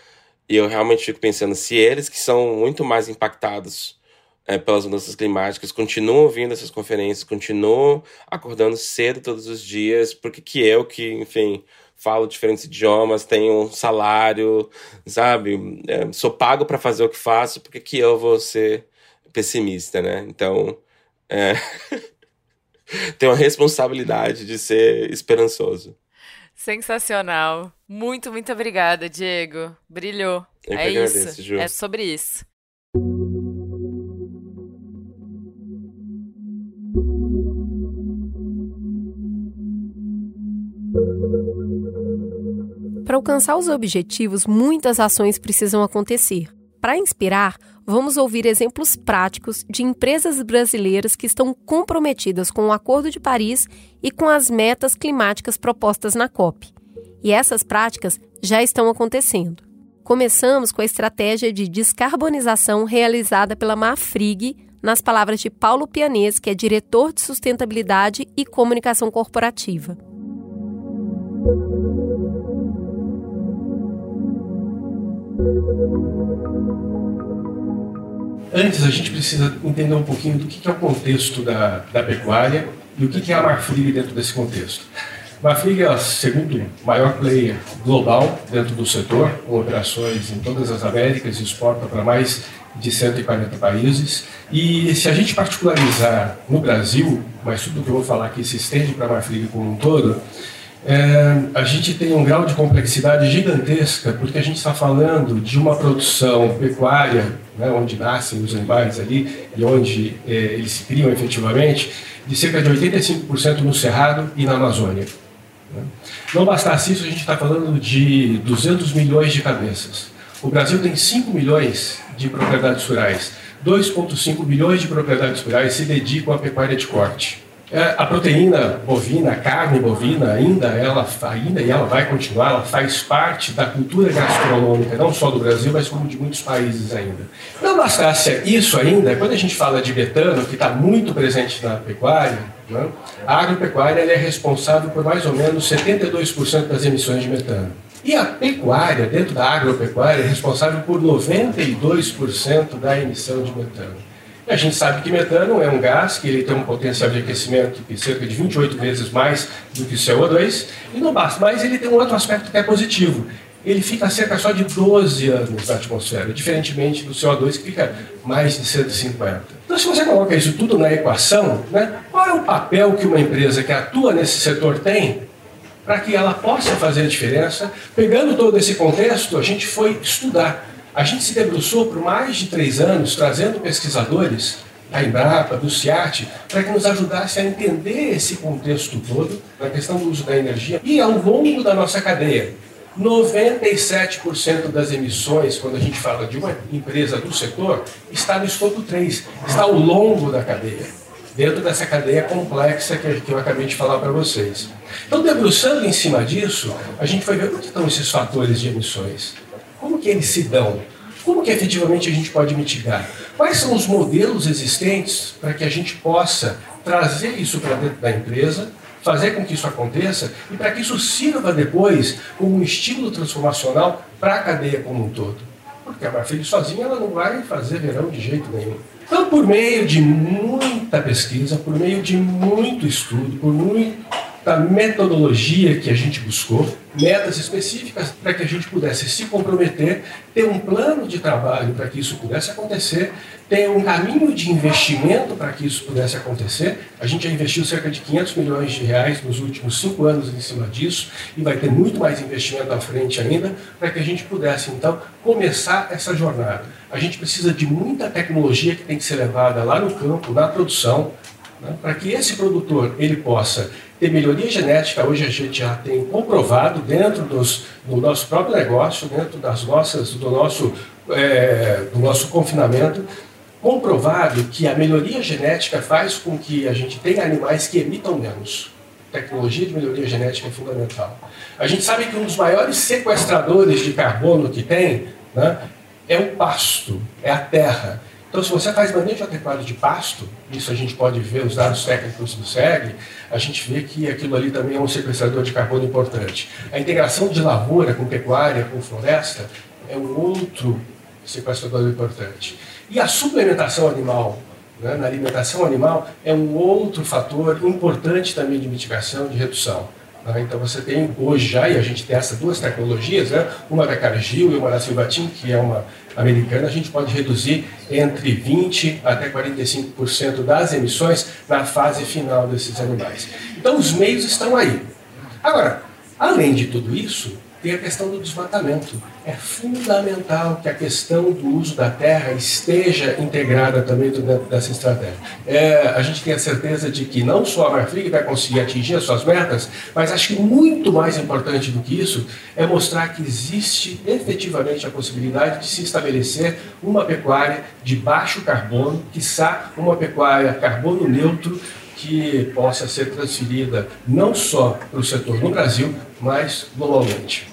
e eu realmente fico pensando se eles que são muito mais impactados é, pelas mudanças climáticas continuam vindo essas conferências, continuam acordando cedo todos os dias, porque que eu que, enfim, falo diferentes idiomas, tenho um salário, sabe? É, sou pago para fazer o que faço, porque que eu vou ser pessimista, né? Então, é... tenho a responsabilidade de ser esperançoso. Sensacional. Muito, muito obrigada, Diego. Brilhou. Eu é agradeço, isso. Ju. É sobre isso. Para alcançar os objetivos, muitas ações precisam acontecer. Para inspirar, vamos ouvir exemplos práticos de empresas brasileiras que estão comprometidas com o Acordo de Paris e com as metas climáticas propostas na COP. E essas práticas já estão acontecendo. Começamos com a estratégia de descarbonização realizada pela Mafrig, nas palavras de Paulo Pianês, que é diretor de sustentabilidade e comunicação corporativa. Antes, a gente precisa entender um pouquinho do que é o contexto da, da pecuária e o que é a Marfrig dentro desse contexto. Marfrig é o segundo maior player global dentro do setor, com operações em todas as Américas e exporta para mais de 140 países. E se a gente particularizar no Brasil, mas tudo que eu vou falar aqui se estende para a Marfrig como um todo, É, a gente tem um grau de complexidade gigantesca, porque a gente está falando de uma produção pecuária, né, onde nascem os animais ali e onde é, eles se criam efetivamente, de cerca de 85% no Cerrado e na Amazônia. Né. Não bastasse isso, a gente está falando de 200 milhões de cabeças. O Brasil tem 5 milhões de propriedades rurais. 2,5 milhões de propriedades rurais se dedicam à pecuária de corte. É, a proteína bovina, a carne bovina, ainda ela, ainda e ela vai continuar, ela faz parte da cultura gastronômica, não só do Brasil, mas como de muitos países ainda. Não bastasse isso ainda, quando a gente fala de metano, que está muito presente na pecuária, né, a agropecuária é responsável por mais ou menos 72% das emissões de metano. E a pecuária, dentro da agropecuária, é responsável por 92% da emissão de metano. A gente sabe que metano é um gás que ele tem um potencial de aquecimento de cerca de 28 vezes mais do que o CO2, e não basta, mas ele tem um outro aspecto que é positivo. Ele fica cerca só de 12 anos na atmosfera, diferentemente do CO2 que fica mais de 150. Então, se você coloca isso tudo na equação, né, qual é o papel que uma empresa que atua nesse setor tem para que ela possa fazer a diferença? Pegando todo esse contexto, a gente foi estudar a gente se debruçou por mais de três anos trazendo pesquisadores da Embrapa, do CIAT, para que nos ajudasse a entender esse contexto todo, na questão do uso da energia, e ao longo da nossa cadeia. 97% das emissões, quando a gente fala de uma empresa do setor, está no escopo 3, está ao longo da cadeia, dentro dessa cadeia complexa que eu acabei de falar para vocês. Então, debruçando em cima disso, a gente foi ver onde estão esses fatores de emissões. Como que eles se dão? Como que efetivamente a gente pode mitigar? Quais são os modelos existentes para que a gente possa trazer isso para dentro da empresa, fazer com que isso aconteça e para que isso sirva depois como um estímulo transformacional para a cadeia como um todo? Porque a Marfrig sozinha ela não vai fazer verão de jeito nenhum. Então, por meio de muita pesquisa, por meio de muito estudo, por muito da metodologia que a gente buscou, metas específicas para que a gente pudesse se comprometer, ter um plano de trabalho para que isso pudesse acontecer, ter um caminho de investimento para que isso pudesse acontecer. A gente já investiu cerca de 500 milhões de reais nos últimos cinco anos em cima disso e vai ter muito mais investimento à frente ainda para que a gente pudesse então começar essa jornada. A gente precisa de muita tecnologia que tem que ser levada lá no campo, na produção, né, para que esse produtor ele possa ter melhoria genética, hoje a gente já tem comprovado dentro dos, do nosso próprio negócio, dentro das nossas, do nosso, é, do nosso confinamento, comprovado que a melhoria genética faz com que a gente tenha animais que emitam menos. tecnologia de melhoria genética é fundamental. A gente sabe que um dos maiores sequestradores de carbono que tem né, é o pasto, é a terra. Então, se você faz manejo adequado de pasto, isso a gente pode ver os dados técnicos do SEG, a gente vê que aquilo ali também é um sequestrador de carbono importante. A integração de lavoura com pecuária, com floresta, é um outro sequestrador importante. E a suplementação animal, né, na alimentação animal, é um outro fator importante também de mitigação, de redução. Né? Então você tem hoje já, e a gente testa duas tecnologias, né? uma da Cargill e uma da Silvatin, que é uma americana, a gente pode reduzir entre 20% até 45% das emissões na fase final desses animais. Então os meios estão aí. Agora, além de tudo isso, tem a questão do desmatamento. É fundamental que a questão do uso da terra esteja integrada também dentro dessa estratégia. É, a gente tem a certeza de que não só a Marfrig vai conseguir atingir as suas metas, mas acho que muito mais importante do que isso é mostrar que existe efetivamente a possibilidade de se estabelecer uma pecuária de baixo carbono, quiçá uma pecuária carbono neutro, que possa ser transferida não só para o setor no Brasil, mas globalmente.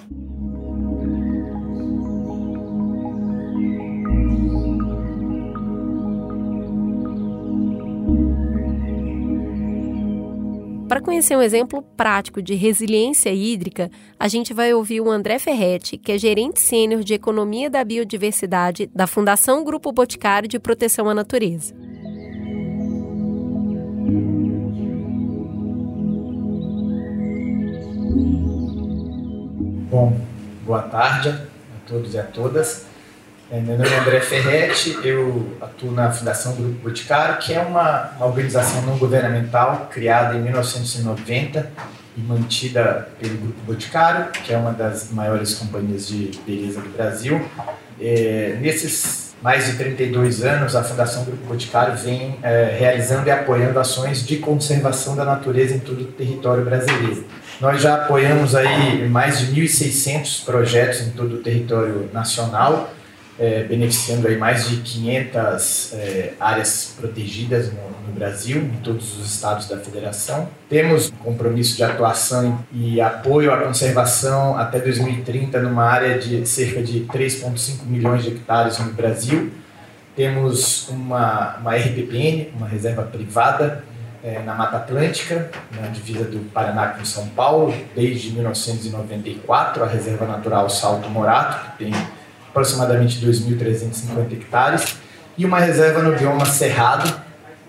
Para conhecer um exemplo prático de resiliência hídrica, a gente vai ouvir o André Ferretti, que é gerente sênior de Economia da Biodiversidade da Fundação Grupo Boticário de Proteção à Natureza. Bom, boa tarde a todos e a todas. É, meu nome é André Ferretti, eu atuo na Fundação Grupo Boticário, que é uma, uma organização não governamental criada em 1991 e mantida pelo Grupo Boticário, que é uma das maiores companhias de beleza do Brasil. É, nesses mais de 32 anos, a Fundação Grupo Boticário vem é, realizando e apoiando ações de conservação da natureza em todo o território brasileiro. Nós já apoiamos aí mais de 1.600 projetos em todo o território nacional, é, beneficiando aí mais de 500 é, áreas protegidas no, no, Brasil, em todos os estados da federação. Temos compromisso de atuação e apoio à conservação até 2030 numa área de cerca de 3,5 milhões de hectares no Brasil. Temos uma, uma RPPN, uma reserva privada, é, na Mata Atlântica, na divisa do Paraná com São Paulo, desde 1994, a Reserva Natural Salto Morato, que tem aproximadamente 2.350 hectares, e uma reserva no bioma Cerrado,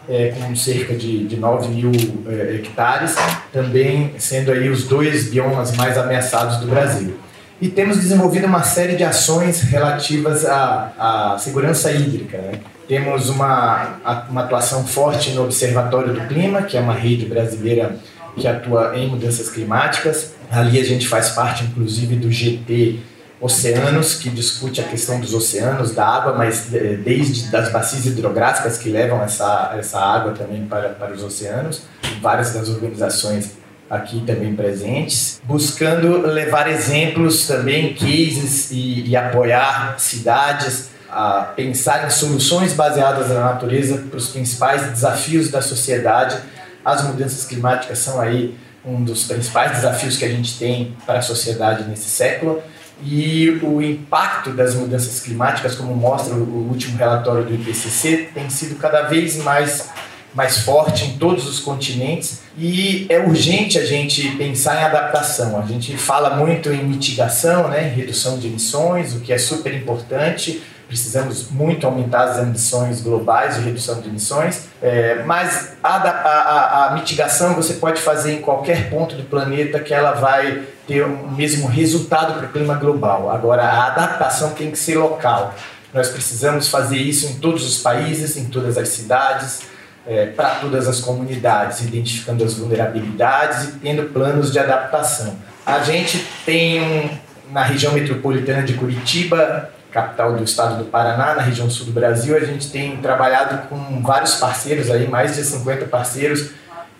é, com cerca de, de 9 mil é, hectares, também sendo aí os dois biomas mais ameaçados do Brasil. E temos desenvolvido uma série de ações relativas à, à segurança hídrica. Né? Temos uma, uma atuação forte no Observatório do Clima, que é uma rede brasileira que atua em mudanças climáticas. Ali a gente faz parte, inclusive, do GT Oceanos, que discute a questão dos oceanos, da água, mas desde das bacias hidrográficas que levam essa, essa água também para, para os oceanos, várias das organizações aqui também presentes, buscando levar exemplos também, cases e, e apoiar cidades a pensar em soluções baseadas na natureza para os principais desafios da sociedade. As mudanças climáticas são aí um dos principais desafios que a gente tem para a sociedade nesse século e o impacto das mudanças climáticas, como mostra o último relatório do IPCC, tem sido cada vez mais, mais forte em todos os continentes e é urgente a gente pensar em adaptação. A gente fala muito em mitigação, né, redução de emissões, o que é super importante, precisamos muito aumentar as ambições globais de redução de emissões, é, mas a, a, a, mitigação você pode fazer em qualquer ponto do planeta que ela vai ter o mesmo resultado para o clima global. Agora, a adaptação tem que ser local. Nós precisamos fazer isso em todos os países, em todas as cidades, é, para todas as comunidades, identificando as vulnerabilidades e tendo planos de adaptação. A gente tem um, na região metropolitana de Curitiba capital do estado do Paraná, na região sul do Brasil, a gente tem trabalhado com vários parceiros aí, mais de 50 parceiros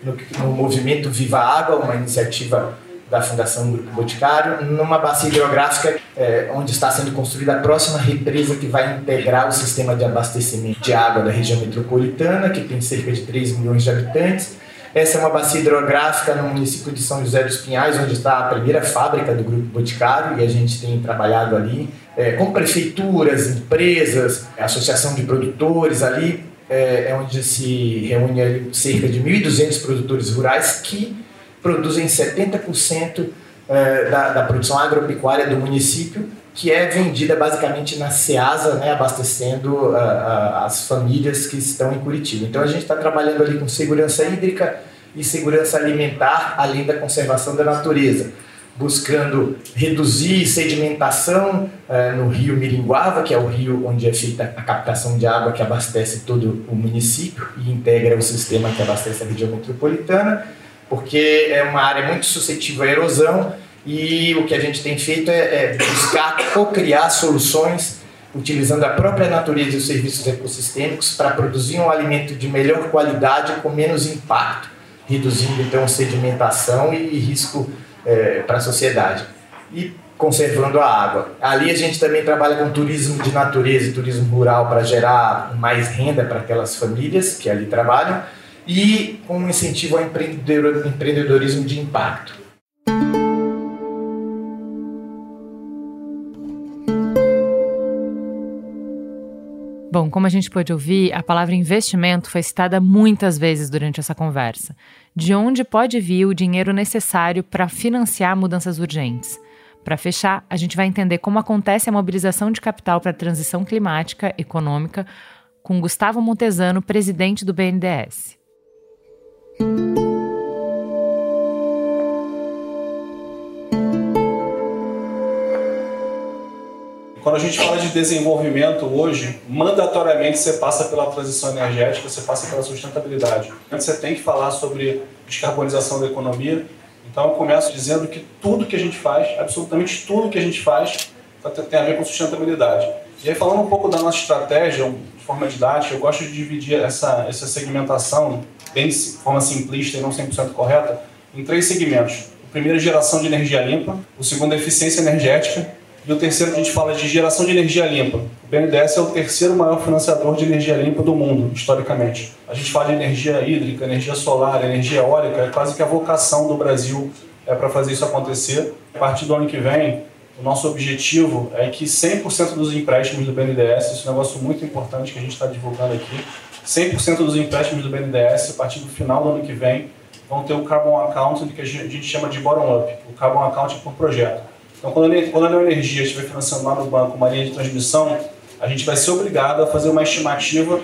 no, no movimento Viva Água, uma iniciativa da Fundação Grupo Boticário, numa bacia hidrográfica é, onde está sendo construída a próxima represa que vai integrar o sistema de abastecimento de água da região metropolitana, que tem cerca de 3 milhões de habitantes, essa é uma bacia hidrográfica no município de São José dos Pinhais, onde está a primeira fábrica do Grupo Boticário, e a gente tem trabalhado ali é, com prefeituras, empresas, associação de produtores ali, é, é onde se reúne ali cerca de 1.200 produtores rurais que produzem 70% é, da, da produção agropecuária do município, que é vendida basicamente na Ceasa, né, abastecendo uh, uh, as famílias que estão em Curitiba. Então a gente está trabalhando ali com segurança hídrica e segurança alimentar, além da conservação da natureza, buscando reduzir sedimentação uh, no rio Miringuava, que é o rio onde é feita a captação de água que abastece todo o município e integra o sistema que abastece a região metropolitana, porque é uma área muito suscetível à erosão e o que a gente tem feito é, é buscar co-criar soluções utilizando a própria natureza e os serviços ecossistêmicos para produzir um alimento de melhor qualidade com menos impacto, reduzindo então sedimentação e risco é, para a sociedade e conservando a água. Ali a gente também trabalha com turismo de natureza e turismo rural para gerar mais renda para aquelas famílias que ali trabalham e com um incentivo ao empreendedorismo de impacto. Bom, como a gente pôde ouvir, a palavra investimento foi citada muitas vezes durante essa conversa. De onde pode vir o dinheiro necessário para financiar mudanças urgentes? Para fechar, a gente vai entender como acontece a mobilização de capital para a transição climática econômica com Gustavo Montesano, presidente do BNDES. Quando a gente fala de desenvolvimento hoje, mandatoriamente você passa pela transição energética, você passa pela sustentabilidade. Você tem que falar sobre descarbonização da economia Então eu começo dizendo que tudo que a gente faz, absolutamente tudo que a gente faz, tem a ver com sustentabilidade. E aí falando um pouco da nossa estratégia, de forma didática, eu gosto de dividir essa, essa segmentação, bem de forma simplista e não 100% correta, em três segmentos. O primeiro é geração de energia limpa, o segundo é eficiência energética e o terceiro a gente fala de geração de energia limpa. O BNDES é o terceiro maior financiador de energia limpa do mundo, historicamente. A gente fala de energia hídrica, energia solar, energia eólica, é quase que a vocação do Brasil é para fazer isso acontecer. A partir do ano que vem, o nosso objetivo é que 100% dos empréstimos do BNDES, isso é um negócio muito importante que a gente está divulgando aqui, 100% dos empréstimos do BNDES, a partir do final do ano que vem, vão ter o Carbon Account, que a gente chama de bottom-up, o Carbon Account por projeto. Então, quando a, quando a Neoenergia estiver financiando lá no banco uma linha de transmissão, a gente vai ser obrigado a fazer uma estimativa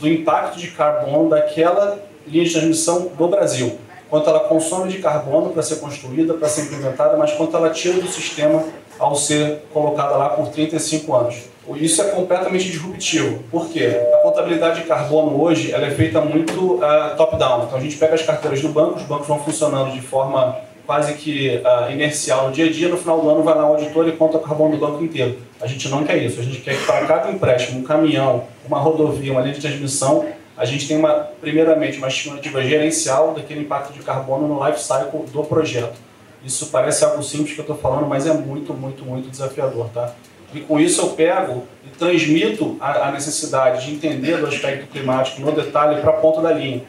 do impacto de carbono daquela linha de transmissão do Brasil. Quanto ela consome de carbono para ser construída, para ser implementada, mas quanto ela tira do sistema ao ser colocada lá por 35 anos. Isso é completamente disruptivo. Por quê? A contabilidade de carbono hoje ela é feita muito uh, top-down. Então a gente pega as carteiras do banco, os bancos vão funcionando de forma quase que uh, inercial no dia a dia, no final do ano vai lá o auditor e conta o carbono do banco inteiro. A gente não quer isso, a gente quer que para cada empréstimo, um caminhão, uma rodovia, uma linha de transmissão, a gente tem uma, primeiramente uma estimativa gerencial daquele impacto de carbono no life cycle do projeto. Isso parece algo simples que eu estou falando, mas é muito, muito, muito desafiador, tá? E com isso eu pego e transmito a, a necessidade de entender do aspecto climático no detalhe para a ponta da linha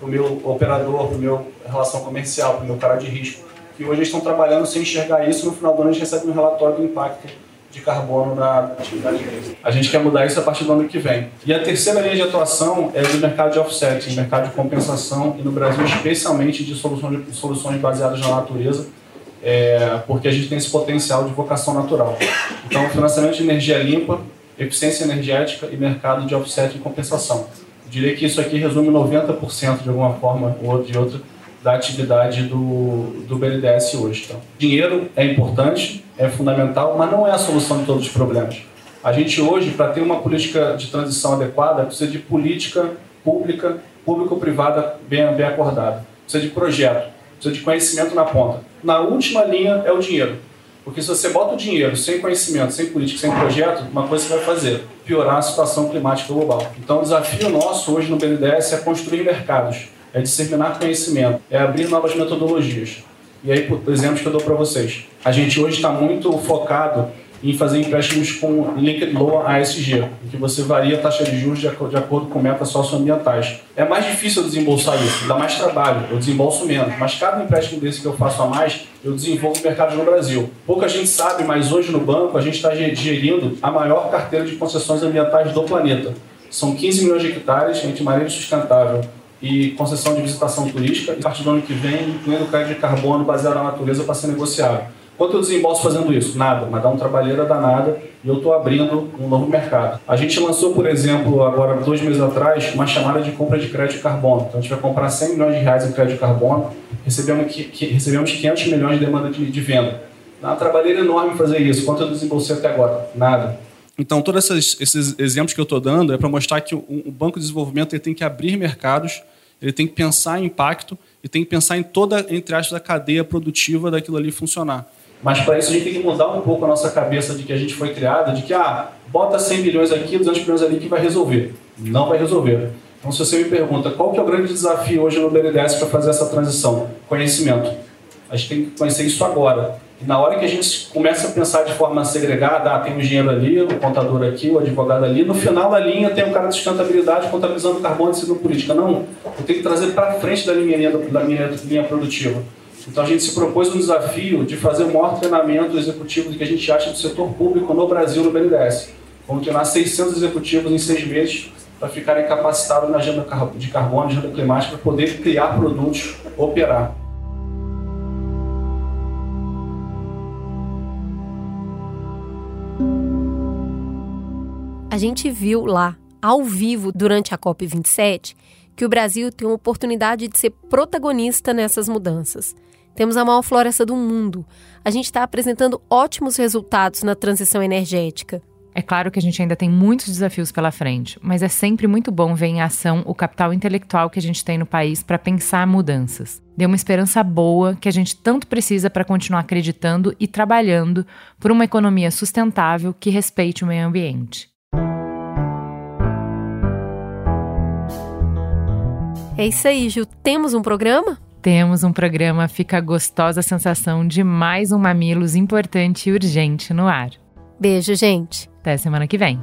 para o meu operador, para o meu relação comercial, para o meu cara de risco, que hoje estão trabalhando sem enxergar isso, no final do ano a gente recebe um relatório do impacto de carbono na atividade. A gente quer mudar isso a partir do ano que vem. E a terceira linha de atuação é do mercado de offset, mercado de compensação, e no Brasil especialmente de soluções, de, soluções baseadas na natureza, é, porque a gente tem esse potencial de vocação natural. Então, financiamento de energia limpa, eficiência energética e mercado de offset e compensação diria que isso aqui resume 90% de alguma forma ou de outra da atividade do, do BNDES hoje. Então, dinheiro é importante, é fundamental, mas não é a solução de todos os problemas. A gente hoje, para ter uma política de transição adequada, precisa de política pública, público-privada bem, bem acordada. Precisa de projeto, precisa de conhecimento na ponta. Na última linha é o dinheiro. Porque se você bota o dinheiro sem conhecimento, sem política, sem projeto, uma coisa você vai fazer, piorar a situação climática global. Então o desafio nosso hoje no BNDES é construir mercados, é disseminar conhecimento, é abrir novas metodologias. E aí, por exemplos que eu dou para vocês. A gente hoje está muito focado em fazer empréstimos com linked low ASG, em que você varia a taxa de juros de, acordo com metas socioambientais. É mais difícil eu desembolsar isso, dá mais trabalho, eu desembolso menos, mas cada empréstimo desse que eu faço a mais, eu desenvolvo mercados no Brasil. Pouca gente sabe, mas hoje no banco a gente está gerindo a maior carteira de concessões ambientais do planeta. São 15 milhões de hectares entre manejo sustentável e concessão de visitação turística, e a partir do ano que vem, incluindo crédito de carbono baseado na natureza para ser negociado. Quanto eu desembolso fazendo isso? Nada, mas dá um trabalheira danada e eu estou abrindo um novo mercado. A gente lançou, por exemplo, agora dois meses atrás, uma chamada de compra de crédito carbono. Então a gente vai comprar 100 milhões de reais em crédito carbono, recebemos, recebemos 500 milhões de demanda de, de venda. Dá uma trabalheira enorme fazer isso. Quanto eu desembolsei até agora? Nada. Então, todos esses, esses exemplos que eu estou dando é para mostrar que o, o, Banco de Desenvolvimento tem que abrir mercados, ele tem que pensar em impacto e tem que pensar em toda, entre aspas, a cadeia produtiva daquilo ali funcionar. Mas para isso a gente tem que mudar um pouco a nossa cabeça de que a gente foi criada, de que, ah, bota 100 milhões aqui, 200 milhões ali que vai resolver. Não vai resolver. Então, se você me pergunta qual que é o grande desafio hoje no BNDES para fazer essa transição? Conhecimento. A gente tem que conhecer isso agora. E na hora que a gente começa a pensar de forma segregada, ah, tem o engenheiro ali, o contador aqui, o advogado ali, no final da linha tem o cara de sustentabilidade contabilizando carbono e política. Não, eu tenho que trazer para frente da minha, da minha linha produtiva. Então a gente se propôs um desafio de fazer o maior treinamento executivo que a gente acha do setor público no Brasil, no BNDES. Vamos treinar 600 executivos em seis meses para ficarem capacitados na agenda de carbono, agenda climática, para poder criar produtos, operar. A gente viu lá, ao vivo, durante a COP27, que o Brasil tem uma oportunidade de ser protagonista nessas mudanças. Temos a maior floresta do mundo. A gente está apresentando ótimos resultados na transição energética. É claro que a gente ainda tem muitos desafios pela frente, mas é sempre muito bom ver em ação o capital intelectual que a gente tem no país para pensar mudanças. Deu uma esperança boa que a gente tanto precisa para continuar acreditando e trabalhando por uma economia sustentável que respeite o meio ambiente. É isso aí, Gil. Temos um programa? Temos um programa Fica Gostosa Sensação de mais um Mamilos importante e urgente no ar. Beijo, gente. Até semana que vem.